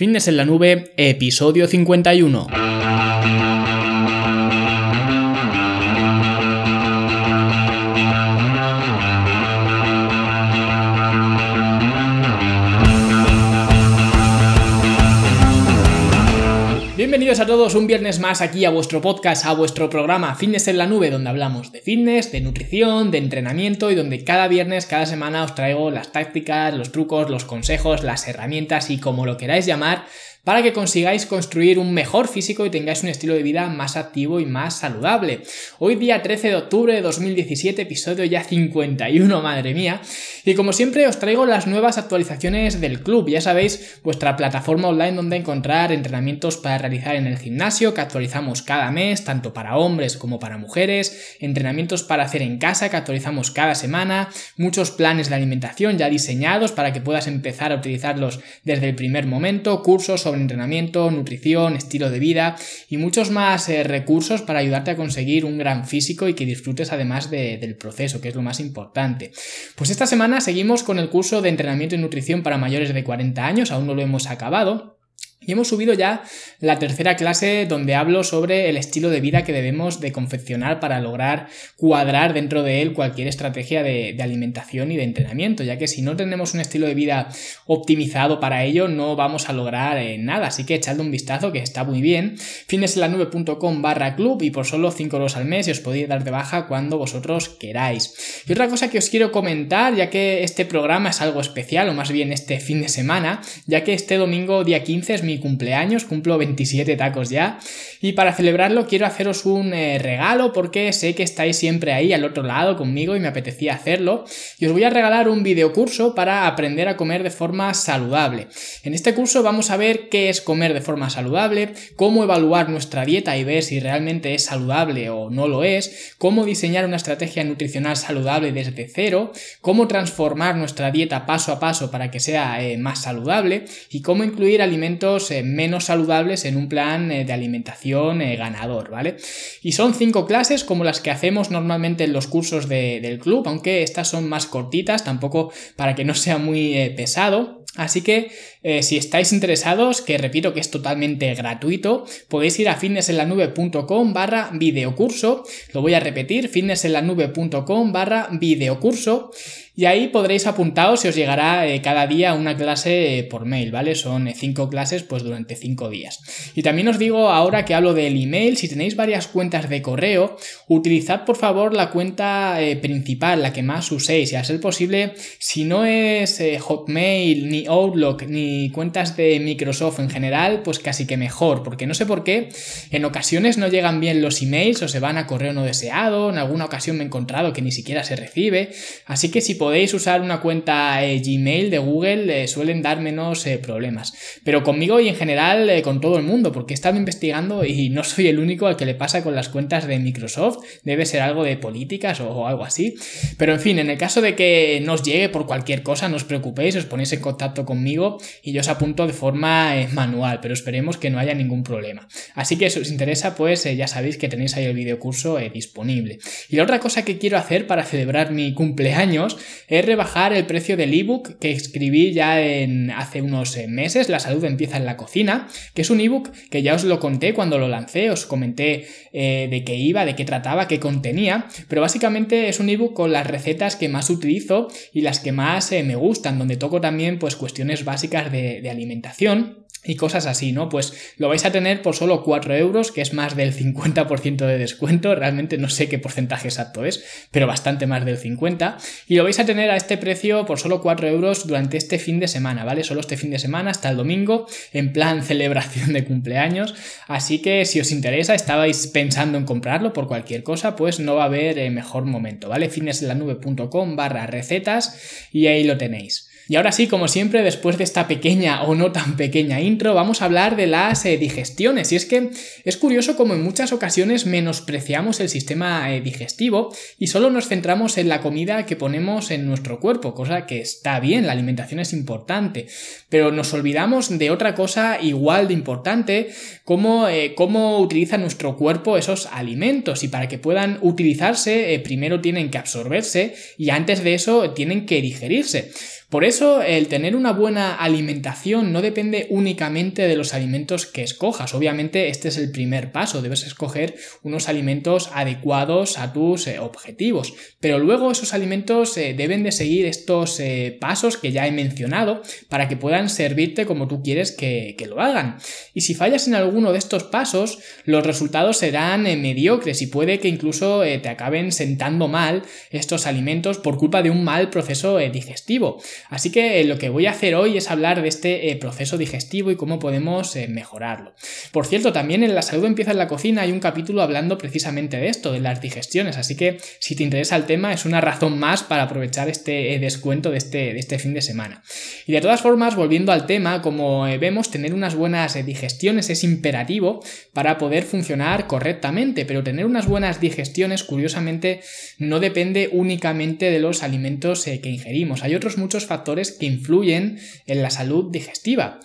Fitness en la Nube, episodio 51. Bienvenidos a todos un viernes más aquí a vuestro podcast, a vuestro programa Fitness en la Nube, donde hablamos de fitness, de nutrición, de entrenamiento y donde cada viernes, cada semana os traigo las tácticas, los trucos, los consejos, las herramientas y como lo queráis llamar para que consigáis construir un mejor físico y tengáis un estilo de vida más activo y más saludable. Hoy día 13 de octubre de 2017, episodio ya 51, madre mía. Y como siempre os traigo las nuevas actualizaciones del club, ya sabéis, vuestra plataforma online donde encontrar entrenamientos para realizar en el gimnasio que actualizamos cada mes, tanto para hombres como para mujeres, entrenamientos para hacer en casa que actualizamos cada semana, muchos planes de alimentación ya diseñados para que puedas empezar a utilizarlos desde el primer momento, cursos sobre entrenamiento, nutrición, estilo de vida y muchos más eh, recursos para ayudarte a conseguir un gran físico y que disfrutes además del proceso, que es lo más importante. Pues esta semana seguimos con el curso de entrenamiento y nutrición para mayores de 40 años, aún no lo hemos acabado. Y hemos subido ya la tercera clase donde hablo sobre el estilo de vida que debemos de confeccionar para lograr cuadrar dentro de él cualquier estrategia de, alimentación y de entrenamiento, ya que si no tenemos un estilo de vida optimizado para ello no vamos a lograr eh, nada, así que echadle un vistazo que está muy bien, fineselanube.com barra club y por solo 5 euros al mes y os podéis dar de baja cuando vosotros queráis. Y otra cosa que os quiero comentar, ya que este programa es algo especial, o más bien este fin de semana, ya que este domingo día 15 es mi cumpleaños, cumplo 27 tacos ya. Y para celebrarlo quiero haceros un eh, regalo porque sé que estáis siempre ahí al otro lado conmigo y me apetecía hacerlo. Y os voy a regalar un videocurso para aprender a comer de forma saludable. En este curso vamos a ver qué es comer de forma saludable, cómo evaluar nuestra dieta y ver si realmente es saludable o no lo es, cómo diseñar una estrategia nutricional saludable desde cero, cómo transformar nuestra dieta paso a paso para que sea eh, más saludable y cómo incluir alimentos eh, menos saludables en un plan eh, de alimentación eh, ganador, ¿vale? Y son cinco clases como las que hacemos normalmente en los cursos del club, aunque estas son más cortitas, tampoco para que no sea muy pesado. Así que si estáis interesados, que repito que es totalmente gratuito, podéis ir a fitnessenlanube.com barra videocurso. Lo voy a repetir, fitnessenlanube.com barra videocurso. Y ahí podréis apuntaros y os llegará eh, cada día una clase eh, por mail, ¿vale? Son eh, cinco clases pues durante cinco días. Y también os digo ahora que hablo del email, si tenéis varias cuentas de correo, utilizad por favor la cuenta principal, la que más uséis, y a ser posible, si no es Hotmail, ni Outlook, ni cuentas de Microsoft en general, pues casi que mejor, porque no sé por qué, en ocasiones no llegan bien los emails o se van a correo no deseado, en alguna ocasión me he encontrado que ni siquiera se recibe, así que si podéis usar una cuenta eh, Gmail de Google, eh, suelen dar menos eh, problemas. Pero conmigo y en general con todo el mundo, porque he estado investigando y no soy el único al que le pasa con las cuentas de Microsoft. Debe ser algo de políticas o, algo así. Pero en fin, en el caso de que no os llegue por cualquier cosa, no os preocupéis, os ponéis en contacto conmigo y yo os apunto de forma manual, pero esperemos que no haya ningún problema. Así que si os interesa, pues ya sabéis que tenéis ahí el videocurso disponible. Y la otra cosa que quiero hacer para celebrar mi cumpleaños es rebajar el precio del ebook que escribí ya en hace unos eh, meses, La salud empieza en la cocina, que es un ebook que ya os lo conté cuando lo lancé, os comenté eh, de qué iba, de qué trataba, qué contenía, pero básicamente es un ebook con las recetas que más utilizo y las que más eh, me gustan, donde toco también pues cuestiones básicas de, de alimentación y cosas así, ¿no? Pues lo vais a tener por solo 4 euros, que es más del 50% de descuento, realmente no sé qué porcentaje exacto es, pero bastante más del 50%, y lo vais a tener a este precio por solo 4 euros durante este fin de semana, ¿vale? Solo este fin de semana hasta el domingo, en plan celebración de cumpleaños, así que si os interesa, estabais pensando en comprarlo por cualquier cosa, pues no va a haber eh, mejor momento, ¿vale? fineslanube.com barra recetas y ahí lo tenéis. Y ahora sí, como siempre, después de esta pequeña o no tan pequeña intro, vamos a hablar de las eh, digestiones. Y es que es curioso como en muchas ocasiones menospreciamos el sistema eh, digestivo y solo nos centramos en la comida que ponemos en nuestro cuerpo, cosa que está bien, la alimentación es importante, pero nos olvidamos de otra cosa igual de importante, como eh, cómo utiliza nuestro cuerpo esos alimentos y para que puedan utilizarse primero tienen que absorberse y antes de eso tienen que digerirse. Por eso, el tener una buena alimentación no depende únicamente de los alimentos que escojas. Obviamente, este es el primer paso. Debes escoger unos alimentos adecuados a tus eh, objetivos. Pero luego esos alimentos eh, deben de seguir estos eh, pasos que ya he mencionado para que puedan servirte como tú quieres que, que lo hagan. Y si fallas en alguno de estos pasos, los resultados serán mediocres y puede que incluso te acaben sentando mal estos alimentos por culpa de un mal proceso digestivo. Así que lo que voy a hacer hoy es hablar de este proceso digestivo y cómo podemos mejorarlo. Por cierto, también en La salud empieza en la cocina hay un capítulo hablando precisamente de esto, de las digestiones, así que si te interesa el tema es una razón más para aprovechar este eh, descuento de este, de este fin de semana. Y de todas formas, volviendo al tema, como eh, vemos, tener unas buenas eh, digestiones es imperativo para poder funcionar correctamente, pero tener unas buenas digestiones, curiosamente, no depende únicamente de los alimentos que ingerimos. Hay otros muchos factores que influyen en la salud digestiva.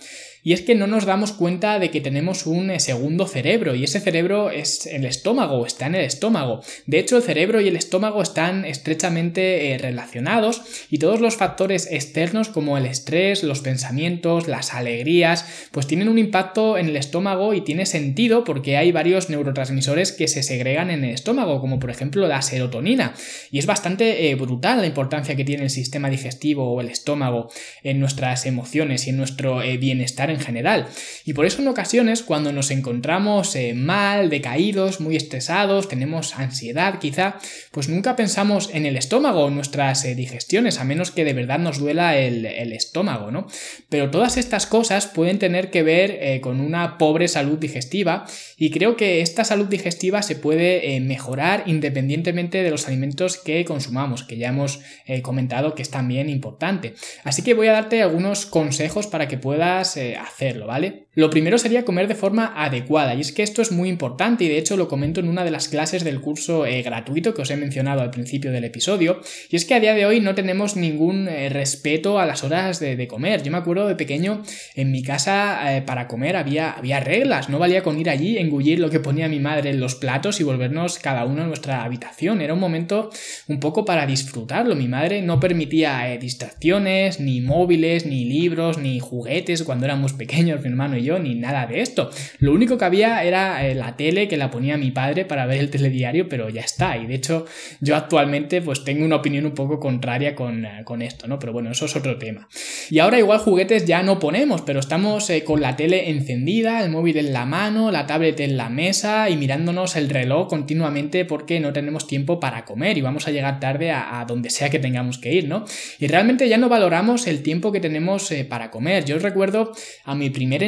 Y es que no nos damos cuenta de que tenemos un eh, segundo cerebro y ese cerebro es el estómago, está en el estómago. De hecho, el cerebro y el estómago están estrechamente eh, relacionados y todos los factores externos como el estrés, los pensamientos, las alegrías, pues tienen un impacto en el estómago y tiene sentido porque hay varios neurotransmisores que se segregan en el estómago, como por ejemplo la serotonina. Y es bastante eh, brutal la importancia que tiene el sistema digestivo o el estómago en nuestras emociones y en nuestro bienestar en general. Y por eso en ocasiones cuando nos encontramos eh, mal, decaídos, muy estresados, tenemos ansiedad quizá, pues nunca pensamos en el estómago, en nuestras eh, digestiones, a menos que de verdad nos duela el, estómago, ¿no? Pero todas estas cosas pueden tener que ver eh, con una pobre salud digestiva y creo que esta salud digestiva se puede mejorar independientemente de los alimentos que consumamos, que ya hemos comentado que es también importante. Así que voy a darte algunos consejos para que puedas hacerlo, ¿vale? Lo primero sería comer de forma adecuada y es que esto es muy importante y de hecho lo comento en una de las clases del curso eh, gratuito que os he mencionado al principio del episodio y es que a día de hoy no tenemos ningún eh, respeto a las horas de, comer. Yo me acuerdo de pequeño en mi casa eh, para comer había, había reglas, no valía con ir allí, engullir lo que ponía mi madre en los platos y volvernos cada uno a nuestra habitación. Era un momento un poco para disfrutarlo. Mi madre no permitía distracciones, ni móviles, ni libros, ni juguetes cuando éramos pequeños, mi hermano y ni nada de esto. Lo único que había era eh, la tele que la ponía mi padre para ver el telediario, pero ya está. Y de hecho, yo actualmente pues tengo una opinión un poco contraria con, eh, con esto, ¿no? Pero bueno, eso es otro tema. Y ahora igual juguetes ya no ponemos, pero estamos eh, con la tele encendida, el móvil en la mano, la tablet en la mesa y mirándonos el reloj continuamente porque no tenemos tiempo para comer y vamos a llegar tarde a, donde sea que tengamos que ir, ¿no? Y realmente ya no valoramos el tiempo que tenemos para comer. Yo recuerdo a mi primer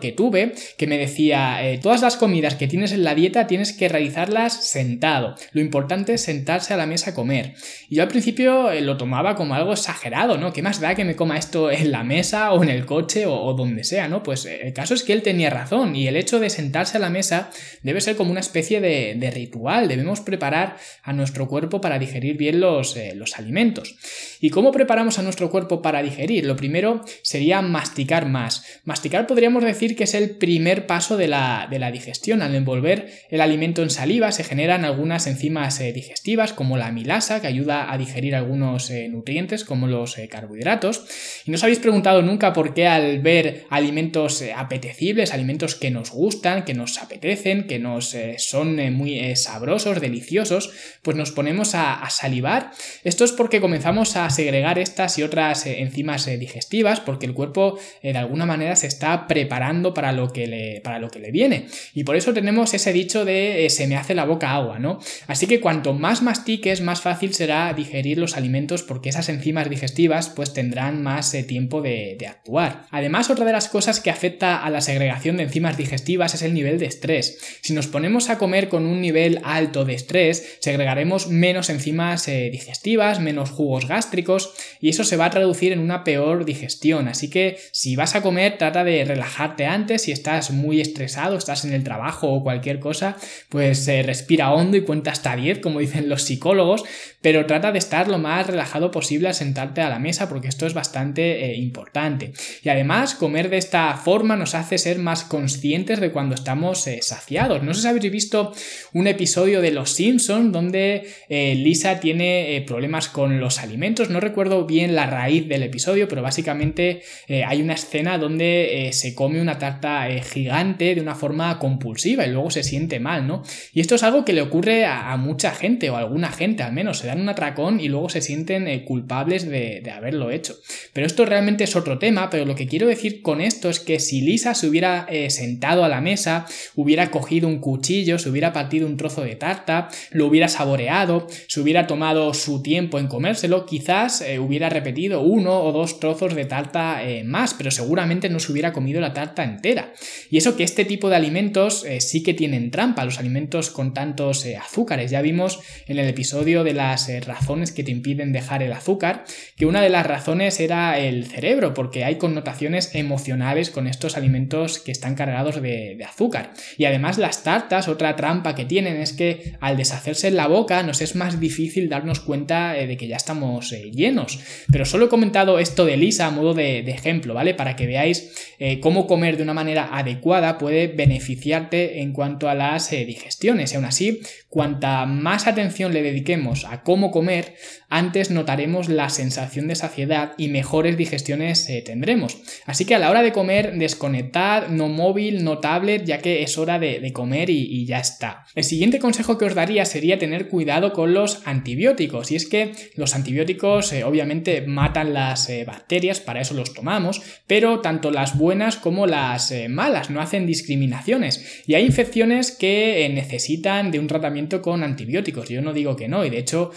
que tuve que me decía, eh, todas las comidas que tienes en la dieta tienes que realizarlas sentado. Lo importante es sentarse a la mesa a comer. Y yo al principio eh, lo tomaba como algo exagerado, ¿no? ¿Qué más da que me coma esto en la mesa o en el coche o, donde sea, ¿no? Pues eh, el caso es que él tenía razón y el hecho de sentarse a la mesa debe ser como una especie de, ritual. Debemos preparar a nuestro cuerpo para digerir bien los, los alimentos. ¿Y cómo preparamos a nuestro cuerpo para digerir? Lo primero sería masticar más. Masticar podríamos decir que es el primer paso de la, digestión. Al envolver el alimento en saliva se generan algunas enzimas eh, digestivas como la amilasa que ayuda a digerir algunos eh, nutrientes como los eh, carbohidratos. Y no os habéis preguntado nunca por qué al ver alimentos apetecibles, alimentos que nos gustan, que nos apetecen, que nos son muy sabrosos, deliciosos, pues nos ponemos a, a, salivar. Esto es porque comenzamos a segregar estas y otras enzimas digestivas porque el cuerpo de alguna manera se está preparando para lo que le, para lo que le viene. Y por eso tenemos ese dicho de eh, se me hace la boca agua, ¿no? Así que cuanto más mastiques, más fácil será digerir los alimentos porque esas enzimas digestivas pues tendrán más eh, tiempo de, actuar. Además, otra de las cosas que afecta a la segregación de enzimas digestivas es el nivel de estrés. Si nos ponemos a comer con un nivel alto de estrés, segregaremos menos enzimas eh, digestivas, menos jugos gástricos y eso se va a traducir en una peor digestión. Así que si vas a comer, trata de antes. Si estás muy estresado, estás en el trabajo o cualquier cosa, pues eh, respira hondo y cuenta hasta 10, como dicen los psicólogos, pero trata de estar lo más relajado posible al sentarte a la mesa porque esto es bastante eh, importante. Y además, comer de esta forma nos hace ser más conscientes de cuando estamos eh, saciados. No sé si habéis visto un episodio de Los Simpsons donde Lisa tiene problemas con los alimentos. No recuerdo bien la raíz del episodio, pero básicamente hay una escena donde se come una tarta gigante de una forma compulsiva y luego se siente mal, ¿no? Y esto es algo que le ocurre a, mucha gente o a alguna gente al menos. Se dan un atracón y luego se sienten eh, culpables de, haberlo hecho. Pero esto realmente es otro tema, pero lo que quiero decir con esto es que si Lisa se hubiera eh, sentado a la mesa, hubiera cogido un cuchillo, se hubiera partido un trozo de tarta, lo hubiera saboreado, se hubiera tomado su tiempo en comérselo, quizás eh, hubiera repetido uno o dos trozos de tarta más, pero seguramente no se hubiera comido la tarta entera. Y eso que este tipo de alimentos sí que tienen trampa, los alimentos con tantos azúcares. Ya vimos en el episodio de las eh, razones que te impiden dejar el azúcar, que una de las razones era el cerebro, porque hay connotaciones emocionales con estos alimentos que están cargados de, azúcar. Y además las tartas, otra trampa que tienen es que al deshacerse en la boca nos es más difícil darnos cuenta eh, de que ya estamos eh, llenos. Pero solo he comentado esto de Lisa a modo de, ejemplo, ¿vale? Para que veáis cómo comer de una manera adecuada puede beneficiarte en cuanto a las digestiones. Y aún así, cuanta más atención le dediquemos a cómo comer, antes notaremos la sensación de saciedad y mejores digestiones eh, tendremos. Así que a la hora de comer, desconectad, no móvil, no tablet, ya que es hora de, comer y, ya está. El siguiente consejo que os daría sería tener cuidado con los antibióticos. Y es que los antibióticos eh, obviamente matan las eh, bacterias, para eso los tomamos, pero tanto las buenas como las malas no hacen discriminaciones. Y hay infecciones que necesitan de un tratamiento con antibióticos. Yo no digo que no, y de hecho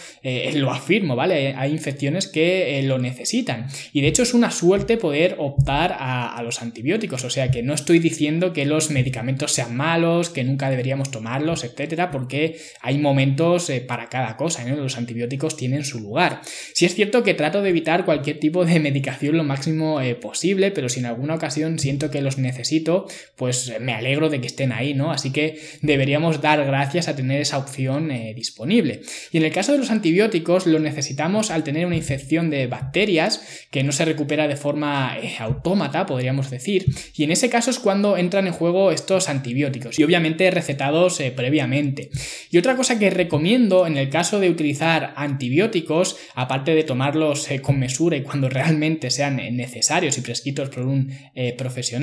lo afirmo ¿vale? Hay infecciones que eh, lo necesitan. Y de hecho es una suerte poder optar a, los antibióticos. O sea que no estoy diciendo que los medicamentos sean malos, que nunca deberíamos tomarlos, etcétera, porque hay momentos eh, para cada cosa. Los antibióticos tienen su lugar. Si es cierto que trato de evitar cualquier tipo de medicación lo máximo eh, posible, pero si en alguna ocasión siento que los necesito, pues me alegro de que estén ahí, ¿no? Así que deberíamos dar gracias a tener esa opción disponible. Y en el caso de los antibióticos, lo necesitamos al tener una infección de bacterias que no se recupera de forma eh, autómata, podríamos decir, y en ese caso es cuando entran en juego estos antibióticos y obviamente recetados eh, previamente. Y otra cosa que recomiendo en el caso de utilizar antibióticos, aparte de tomarlos eh, con mesura y cuando realmente sean necesarios y prescritos por un profesional,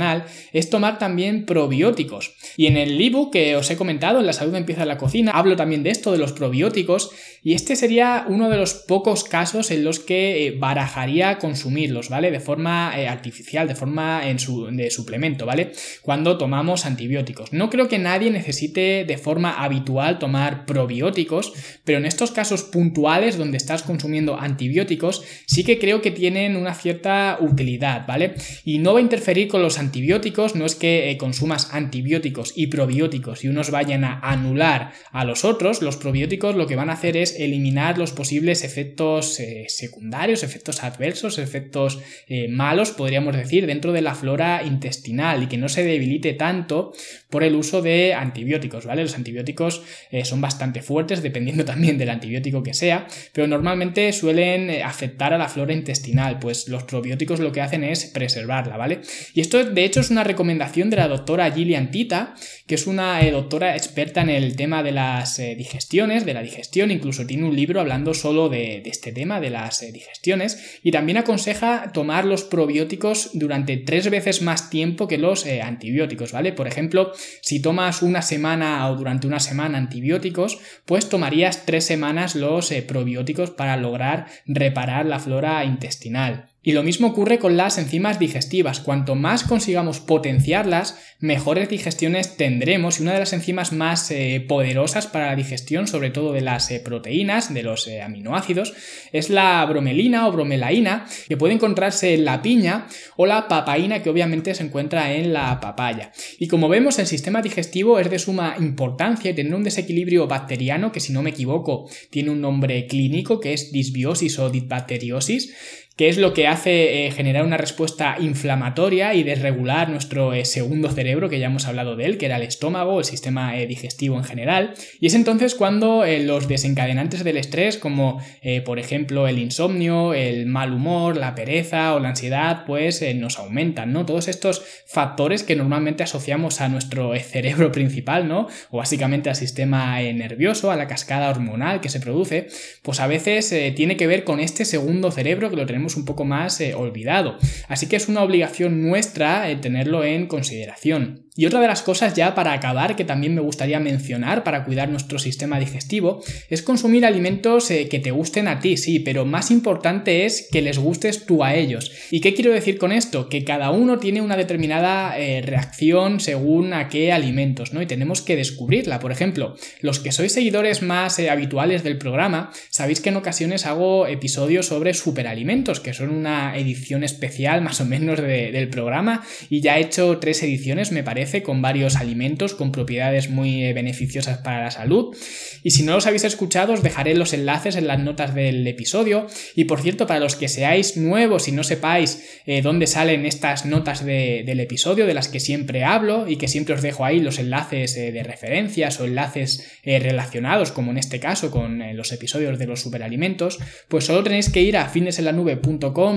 es tomar también probióticos. Y en el ebook que os he comentado, en La salud empieza en la cocina, hablo también de esto, de los probióticos, y este sería uno de los pocos casos en los que eh, barajaría consumirlos, ¿vale? De forma eh, artificial, de forma en su, de suplemento, ¿vale? Cuando tomamos antibióticos. No creo que nadie necesite de forma habitual tomar probióticos, pero en estos casos puntuales donde estás consumiendo antibióticos, sí que creo que tienen una cierta utilidad, ¿vale? Y no va a interferir con los antibióticos, no es que eh, consumas antibióticos y probióticos y unos vayan a anular a los otros, los probióticos lo que van a hacer es eliminar los posibles efectos eh, secundarios, efectos adversos, efectos eh, malos, podríamos decir, dentro de la flora intestinal y que no se debilite tanto por el uso de antibióticos, ¿vale? Los antibióticos son bastante fuertes, dependiendo también del antibiótico que sea, pero normalmente suelen afectar a la flora intestinal, pues los probióticos lo que hacen es preservarla, ¿vale? Y esto de hecho es una recomendación de la doctora Gillian Tita, que es una doctora experta en el tema de las digestiones, de la digestión, incluso tiene un libro hablando solo de, este tema, de las eh, digestiones, y también aconseja tomar los probióticos durante tres veces más tiempo que los eh, antibióticos, ¿vale? Por ejemplo, si tomas una semana o durante una semana antibióticos, pues tomarías tres semanas los eh, probióticos para lograr reparar la flora intestinal. Y lo mismo ocurre con las enzimas digestivas. Cuanto más consigamos potenciarlas, mejores digestiones tendremos. Y una de las enzimas más eh, poderosas para la digestión, sobre todo de las eh, proteínas, de los eh, aminoácidos, es la bromelina o bromelaína, que puede encontrarse en la piña, o la papaína, que obviamente se encuentra en la papaya. Y como vemos, el sistema digestivo es de suma importancia y tener un desequilibrio bacteriano, que si no me equivoco, tiene un nombre clínico, que es disbiosis o disbacteriosis, que es lo que hace eh, generar una respuesta inflamatoria y desregular nuestro eh, segundo cerebro, que ya hemos hablado de él, que era el estómago, el sistema eh, digestivo en general. Y es entonces cuando los desencadenantes del estrés, como por ejemplo el insomnio, el mal humor, la pereza o la ansiedad, pues nos aumentan, ¿no? Todos estos factores que normalmente asociamos a nuestro cerebro principal, ¿no? O básicamente al sistema nervioso, a la cascada hormonal que se produce, pues a veces tiene que ver con este segundo cerebro que lo tenemos un poco más eh, olvidado. Así que es una obligación nuestra eh, tenerlo en consideración. Y otra de las cosas ya para acabar que también me gustaría mencionar para cuidar nuestro sistema digestivo es consumir alimentos eh, que te gusten a ti, sí, pero más importante es que les gustes tú a ellos. ¿Y qué quiero decir con esto? Que cada uno tiene una determinada reacción según a qué alimentos, ¿no? Y tenemos que descubrirla. Por ejemplo, los que sois seguidores más habituales del programa, sabéis que en ocasiones hago episodios sobre superalimentos que son una edición especial más o menos del programa y ya he hecho tres ediciones, me parece, con varios alimentos con propiedades muy eh, beneficiosas para la salud. Y si no los habéis escuchado, os dejaré los enlaces en las notas del episodio. Y por cierto, para los que seáis nuevos y no sepáis eh, dónde salen estas notas del episodio, de las que siempre hablo y que siempre os dejo ahí los enlaces eh, de referencias o enlaces relacionados, como en este caso con los episodios de los superalimentos, pues solo tenéis que ir a finesenlanube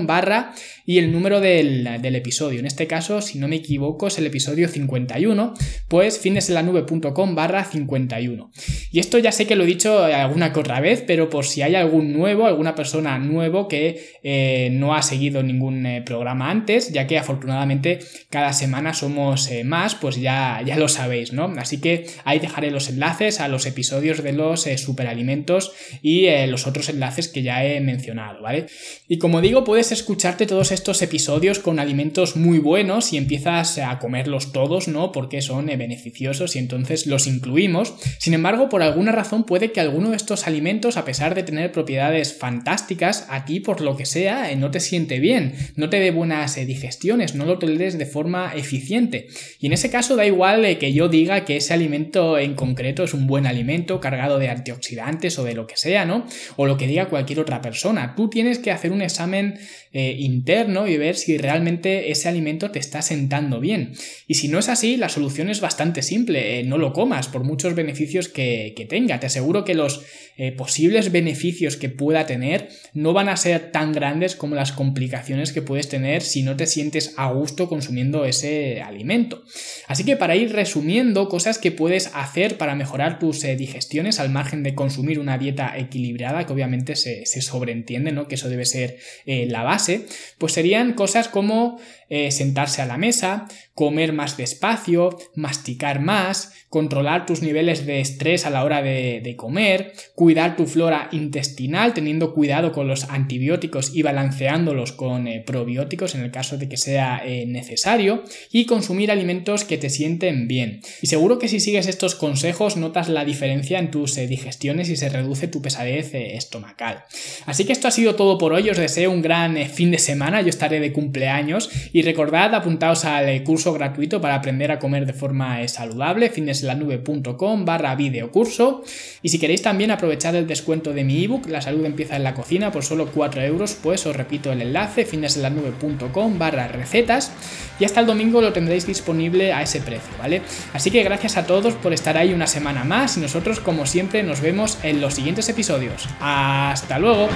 barra y el número del, episodio. En este caso, si no me equivoco, es el episodio 51, pues finesenlanube.com barra 51. Y esto ya sé que lo he dicho alguna que otra vez, pero por si hay algún nuevo, alguna persona nuevo que eh, no ha seguido ningún eh, programa antes, ya que afortunadamente cada semana somos eh, más, pues ya, ya lo sabéis, ¿no? Así que ahí dejaré los enlaces a los episodios de los superalimentos y los otros enlaces que ya he mencionado, ¿vale? Y como digo, puedes escucharte todos estos episodios con alimentos muy buenos y empiezas a comerlos todos, ¿no? Porque son eh, beneficiosos y entonces los incluimos. Sin embargo, por alguna razón puede que alguno de estos alimentos, a pesar de tener propiedades fantásticas, a ti por lo que sea eh, no te siente bien, no te dé buenas eh, digestiones, no lo toleres de forma eficiente. Y en ese caso da igual que yo diga que ese alimento en concreto es un buen alimento cargado de antioxidantes o de lo que sea, ¿no? O lo que diga cualquier otra persona. Tú tienes que hacer un examen eh, interno y ver si realmente ese alimento te está sentando bien. Y si no es así, la solución es bastante simple. Eh, no lo comas por muchos beneficios que, tenga. Te aseguro que los eh, posibles beneficios que pueda tener no van a ser tan grandes como las complicaciones que puedes tener si no te sientes a gusto consumiendo ese alimento. Así que para ir resumiendo cosas que puedes hacer para mejorar tus digestiones al margen de consumir una dieta equilibrada, que obviamente se, se sobreentiende, ¿no? Que eso debe ser la base, pues serían cosas como eh, sentarse a la mesa, comer más despacio, masticar más, controlar tus niveles de estrés a la hora de, comer, cuidar tu flora intestinal teniendo cuidado con los antibióticos y balanceándolos con eh, probióticos en el caso de que sea eh, necesario y consumir alimentos que te sienten bien. Y seguro que si sigues estos consejos notas la diferencia en tus digestiones y se reduce tu pesadez estomacal. Así que esto ha sido todo por hoy, os deseo un gran fin de semana, yo estaré de cumpleaños y recordad, apuntaos al curso gratuito para aprender a comer de forma eh, saludable, fineslanube.com barra videocurso. Y si queréis también aprovechar el descuento de mi ebook, La salud empieza en la cocina, por solo 4 euros, pues os repito el enlace, fineslanube.com barra recetas. Y hasta el domingo lo tendréis disponible a ese precio, ¿vale? Así que gracias a todos por estar ahí una semana más y nosotros, como siempre, nos vemos en los siguientes episodios. ¡Hasta luego!